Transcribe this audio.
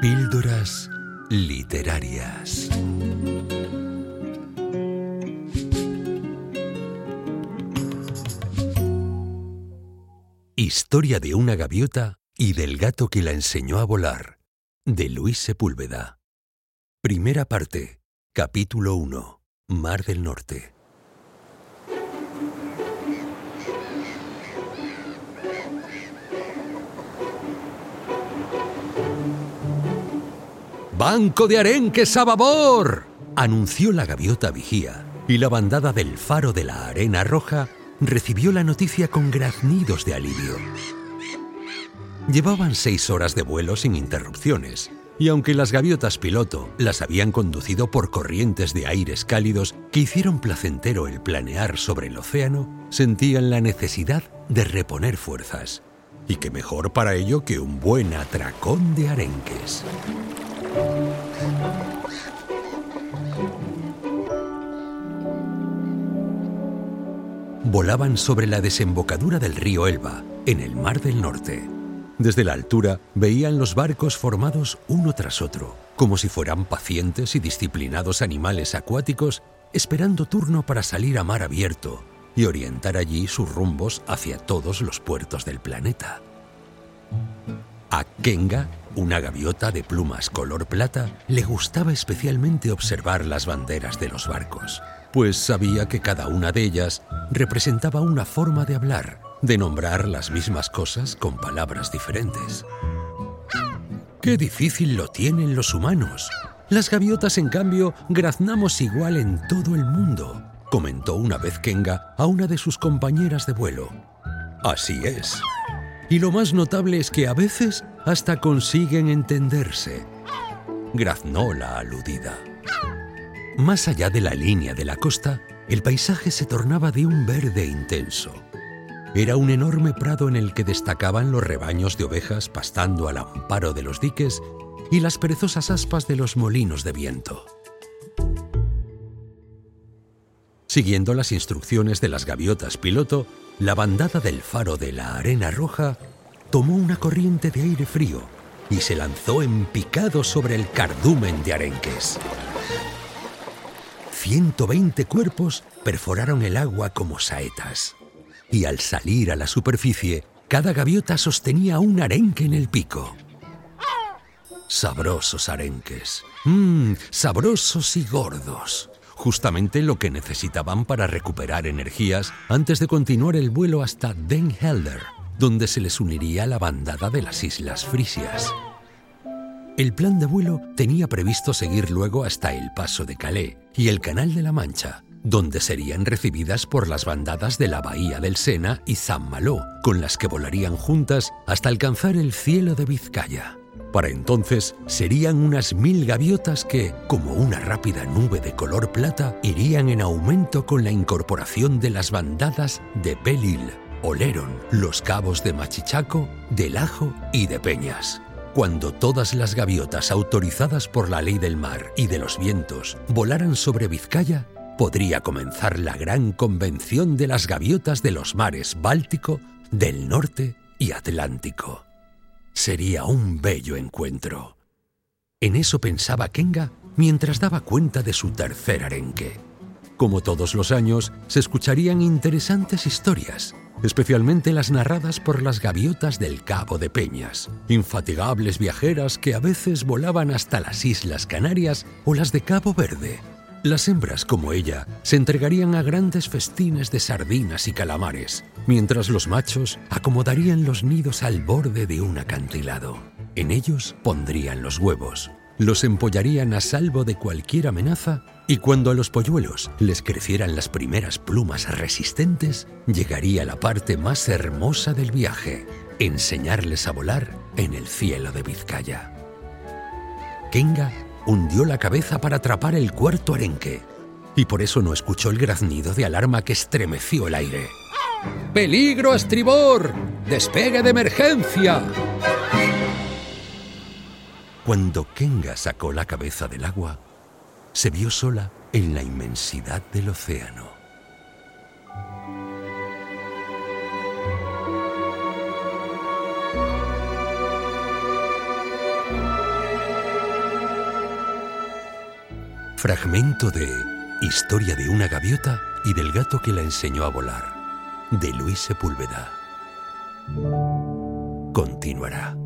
Píldoras literarias. Historia de una gaviota y del gato que la enseñó a volar, de Luis Sepúlveda. Primera parte, capítulo 1, Mar del Norte. ¡Banco de arenques a babor! anunció la gaviota vigía, y la bandada del faro de la arena roja recibió la noticia con graznidos de alivio. Llevaban seis horas de vuelo sin interrupciones, y aunque las gaviotas piloto las habían conducido por corrientes de aires cálidos que hicieron placentero el planear sobre el océano, sentían la necesidad de reponer fuerzas. Y qué mejor para ello que un buen atracón de arenques. Volaban sobre la desembocadura del río Elba, en el Mar del Norte. Desde la altura veían los barcos formados uno tras otro, como si fueran pacientes y disciplinados animales acuáticos esperando turno para salir a mar abierto y orientar allí sus rumbos hacia todos los puertos del planeta. A Kenga, una gaviota de plumas color plata, le gustaba especialmente observar las banderas de los barcos, pues sabía que cada una de ellas representaba una forma de hablar, de nombrar las mismas cosas con palabras diferentes. ¡Qué difícil lo tienen los humanos! Las gaviotas, en cambio, graznamos igual en todo el mundo, comentó una vez Kenga a una de sus compañeras de vuelo. Así es, y lo más notable es que a veces hasta consiguen entenderse. Graznó la aludida. Más allá de la línea de la costa, el paisaje se tornaba de un verde intenso. Era un enorme prado en el que destacaban los rebaños de ovejas pastando al amparo de los diques y las perezosas aspas de los molinos de viento. Siguiendo las instrucciones de las gaviotas piloto, la bandada del faro de la Arena Roja tomó una corriente de aire frío y se lanzó en picado sobre el cardumen de arenques. 120 cuerpos perforaron el agua como saetas, y al salir a la superficie, cada gaviota sostenía un arenque en el pico. Sabrosos arenques, mmm, sabrosos y gordos justamente lo que necesitaban para recuperar energías antes de continuar el vuelo hasta Den Helder, donde se les uniría la bandada de las Islas Frisias. El plan de vuelo tenía previsto seguir luego hasta el paso de Calais y el Canal de la Mancha, donde serían recibidas por las bandadas de la Bahía del Sena y San Malo, con las que volarían juntas hasta alcanzar el cielo de Vizcaya. Para entonces serían unas mil gaviotas que, como una rápida nube de color plata, irían en aumento con la incorporación de las bandadas de Belil, Oleron, los cabos de Machichaco, de Lajo y de Peñas. Cuando todas las gaviotas autorizadas por la ley del mar y de los vientos volaran sobre Vizcaya, podría comenzar la gran convención de las gaviotas de los mares Báltico, del Norte y Atlántico. Sería un bello encuentro. En eso pensaba Kenga mientras daba cuenta de su tercer arenque. Como todos los años, se escucharían interesantes historias, especialmente las narradas por las gaviotas del Cabo de Peñas, infatigables viajeras que a veces volaban hasta las Islas Canarias o las de Cabo Verde, las hembras, como ella, se entregarían a grandes festines de sardinas y calamares, mientras los machos acomodarían los nidos al borde de un acantilado. En ellos pondrían los huevos, los empollarían a salvo de cualquier amenaza y cuando a los polluelos les crecieran las primeras plumas resistentes, llegaría la parte más hermosa del viaje, enseñarles a volar en el cielo de Vizcaya. Kenga hundió la cabeza para atrapar el cuarto arenque, y por eso no escuchó el graznido de alarma que estremeció el aire. ¡Peligro a estribor! ¡Despegue de emergencia! Cuando Kenga sacó la cabeza del agua, se vio sola en la inmensidad del océano. Fragmento de Historia de una gaviota y del gato que la enseñó a volar, de Luis Sepúlveda. Continuará.